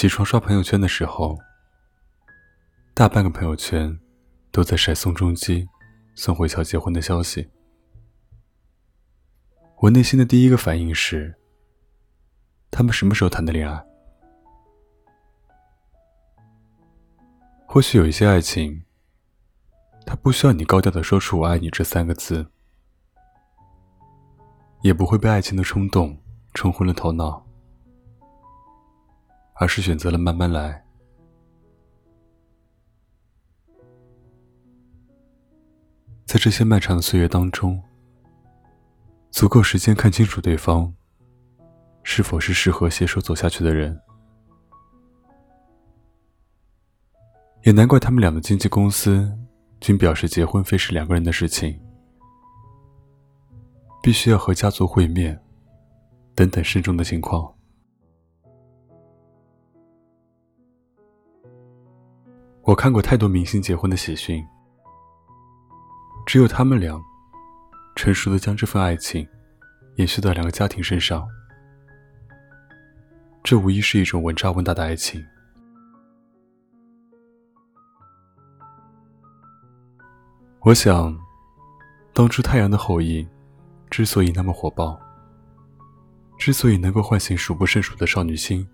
起床刷朋友圈的时候，大半个朋友圈都在晒宋仲基、宋慧乔结婚的消息。我内心的第一个反应是：他们什么时候谈的恋爱？或许有一些爱情，它不需要你高调的说出“我爱你”这三个字，也不会被爱情的冲动冲昏了头脑。而是选择了慢慢来，在这些漫长的岁月当中，足够时间看清楚对方是否是适合携手走下去的人。也难怪他们俩的经纪公司均表示，结婚非是两个人的事情，必须要和家族会面，等等慎重的情况。我看过太多明星结婚的喜讯，只有他们俩成熟的将这份爱情延续到两个家庭身上，这无疑是一种稳扎稳打的爱情。我想，当初《太阳的后裔》之所以那么火爆，之所以能够唤醒数不胜数的少女心，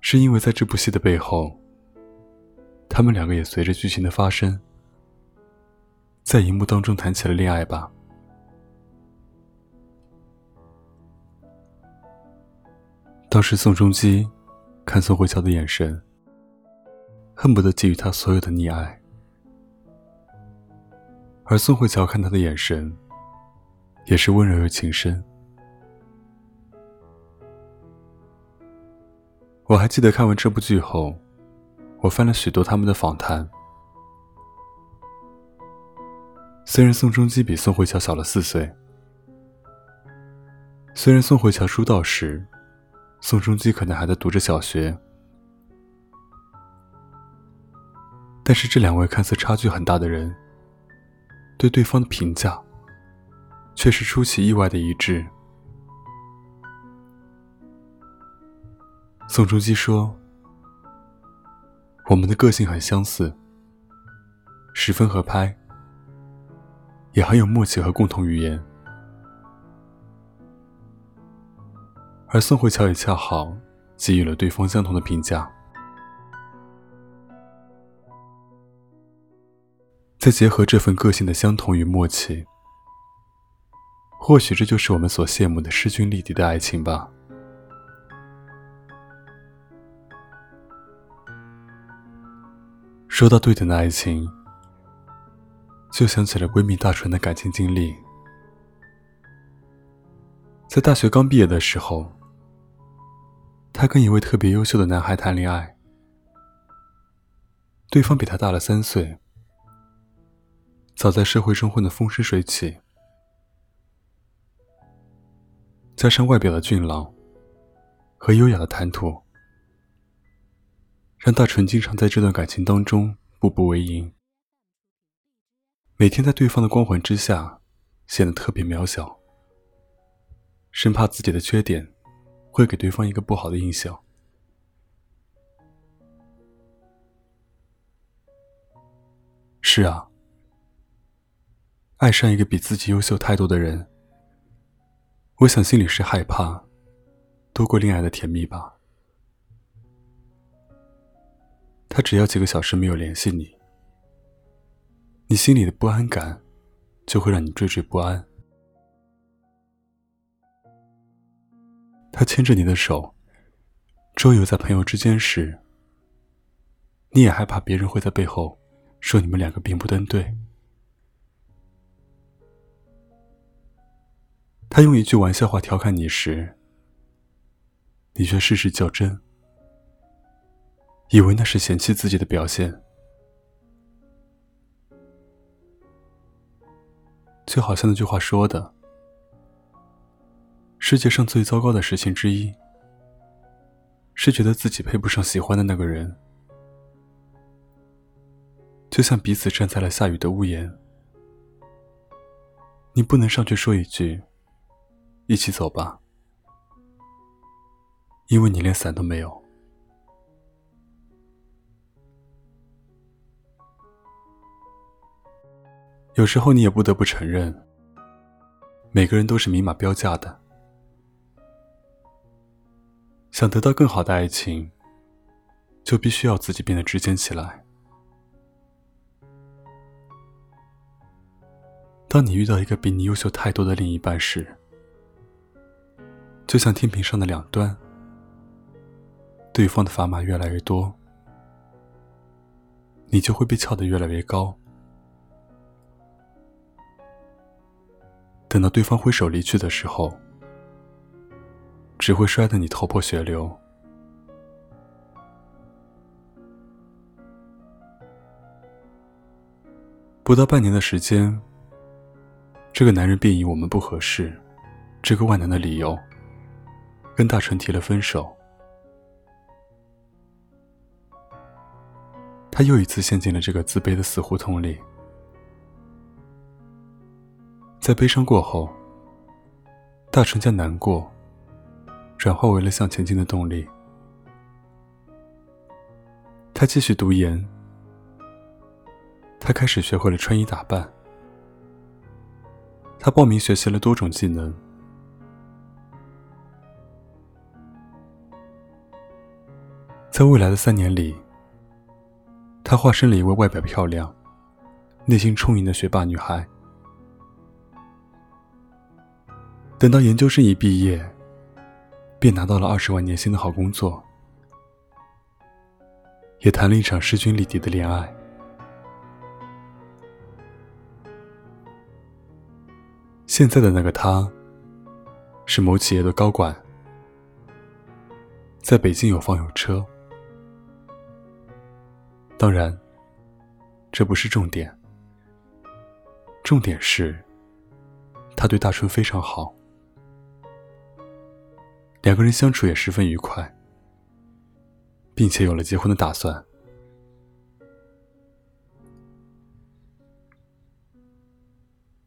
是因为在这部戏的背后。他们两个也随着剧情的发生，在荧幕当中谈起了恋爱吧。当时宋仲基看宋慧乔的眼神，恨不得给予她所有的溺爱；而宋慧乔看他的眼神，也是温柔又情深。我还记得看完这部剧后。我翻了许多他们的访谈，虽然宋仲基比宋慧乔小了四岁，虽然宋慧乔出道时，宋仲基可能还在读着小学，但是这两位看似差距很大的人，对对方的评价，却是出其意外的一致。宋仲基说。我们的个性很相似，十分合拍，也很有默契和共同语言。而宋慧乔也恰好给予了对方相同的评价。再结合这份个性的相同与默契，或许这就是我们所羡慕的势均力敌的爱情吧。说到对等的爱情，就想起了闺蜜大纯的感情经历。在大学刚毕业的时候，她跟一位特别优秀的男孩谈恋爱，对方比她大了三岁，早在社会中混得风生水起，加上外表的俊朗和优雅的谈吐。让大纯经常在这段感情当中步步为营，每天在对方的光环之下显得特别渺小，生怕自己的缺点会给对方一个不好的印象。是啊，爱上一个比自己优秀太多的人，我想心里是害怕多过恋爱的甜蜜吧。他只要几个小时没有联系你，你心里的不安感就会让你惴惴不安。他牵着你的手，周游在朋友之间时，你也害怕别人会在背后说你们两个并不登对。他用一句玩笑话调侃你时，你却事事较真。以为那是嫌弃自己的表现，就好像那句话说的：“世界上最糟糕的事情之一，是觉得自己配不上喜欢的那个人。”就像彼此站在了下雨的屋檐，你不能上去说一句：“一起走吧。”因为你连伞都没有。有时候你也不得不承认，每个人都是明码标价的。想得到更好的爱情，就必须要自己变得值钱起来。当你遇到一个比你优秀太多的另一半时，就像天平上的两端，对方的砝码越来越多，你就会被翘得越来越高。等到对方挥手离去的时候，只会摔得你头破血流。不到半年的时间，这个男人便以我们不合适这个万能的理由，跟大成提了分手。他又一次陷进了这个自卑的死胡同里。在悲伤过后，大成将难过转化为了向前进的动力。他继续读研，他开始学会了穿衣打扮，他报名学习了多种技能。在未来的三年里，他化身了一位外表漂亮、内心充盈的学霸女孩。等到研究生一毕业，便拿到了二十万年薪的好工作，也谈了一场势均力敌的恋爱。现在的那个他，是某企业的高管，在北京有房有车。当然，这不是重点，重点是，他对大春非常好。两个人相处也十分愉快，并且有了结婚的打算。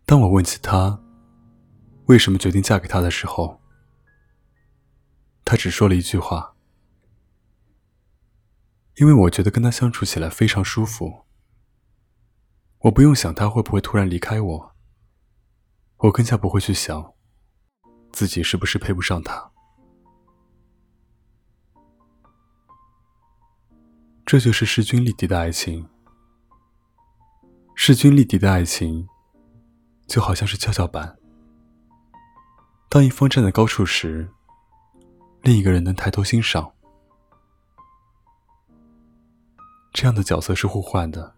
当我问起她为什么决定嫁给他的时候，他只说了一句话：“因为我觉得跟他相处起来非常舒服，我不用想他会不会突然离开我，我更加不会去想自己是不是配不上他。”这就是势均力敌的爱情。势均力敌的爱情，就好像是跷跷板。当一方站在高处时，另一个人能抬头欣赏。这样的角色是互换的，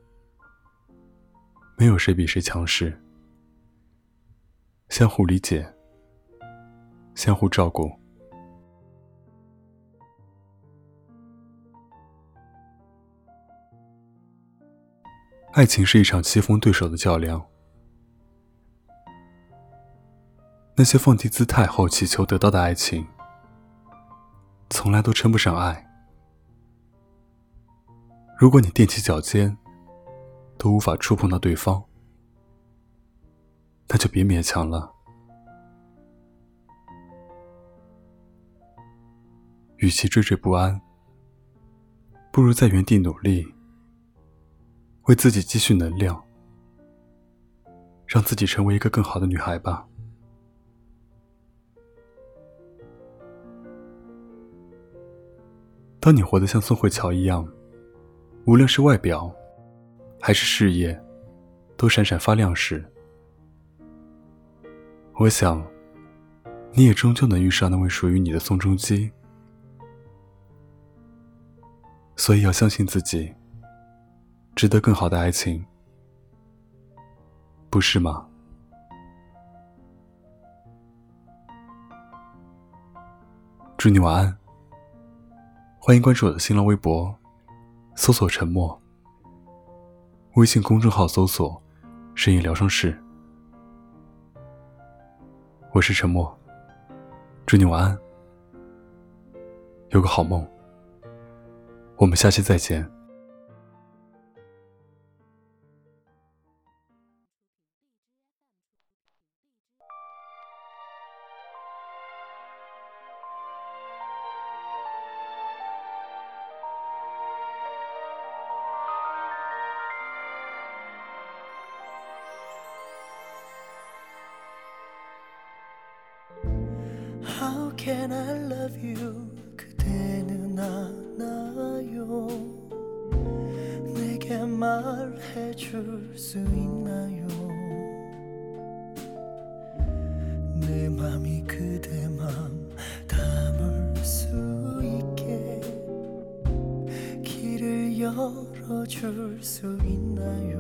没有谁比谁强势，相互理解，相互照顾。爱情是一场棋逢对手的较量。那些放低姿态后祈求得到的爱情，从来都称不上爱。如果你踮起脚尖，都无法触碰到对方，那就别勉强了。与其惴惴不安，不如在原地努力。为自己积蓄能量，让自己成为一个更好的女孩吧。当你活得像宋慧乔一样，无论是外表还是事业，都闪闪发亮时，我想，你也终究能遇上那位属于你的宋仲基。所以要相信自己。值得更好的爱情，不是吗？祝你晚安。欢迎关注我的新浪微博，搜索“沉默”。微信公众号搜索“深夜疗伤室”。我是沉默。祝你晚安，有个好梦。我们下期再见。 말해 줄 수 있나요? 내 맘이 그대 맘 담을 수 있게 길을 열어줄 수 있나요?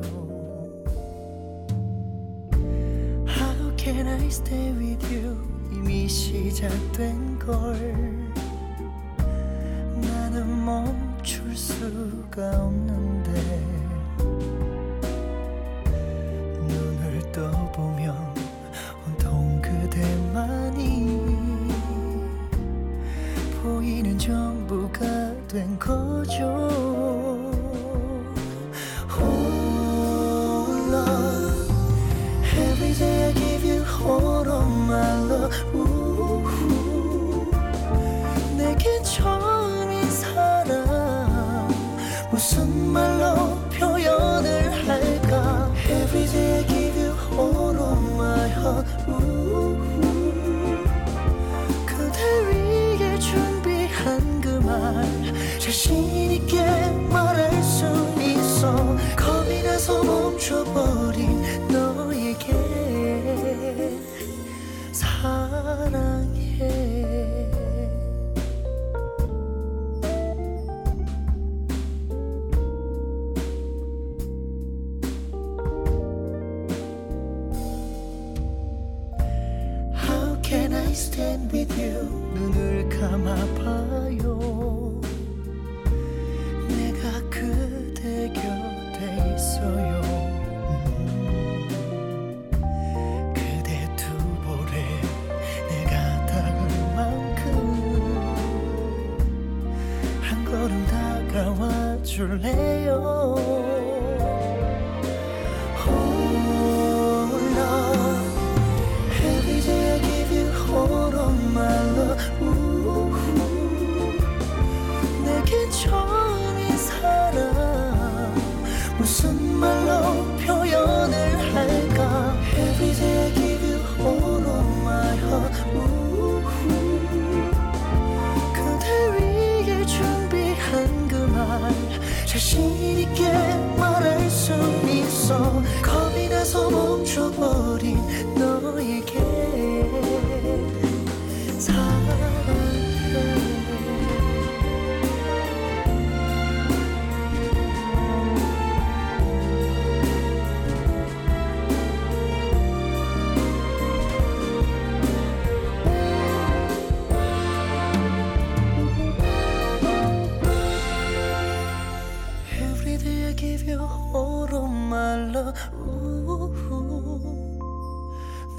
How can I stay with you? 이미 시작된 걸 나는 멈출 수가 없는데 눈을 떠보면 온통 그대만이 보이는 전부가 된 거죠 trouble.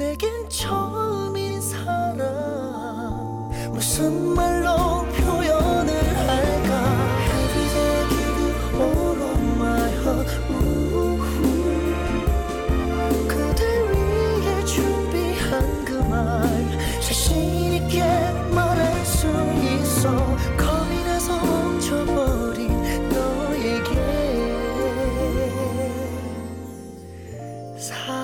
내겐 처음인 사랑 무슨 말로 표현을 할까? Every day give you all of my heart 우후. 그대 위해 준비한 그 말. 자신 있게 말할 수 있어. 겁이 나서 멈춰버린 너에게. 사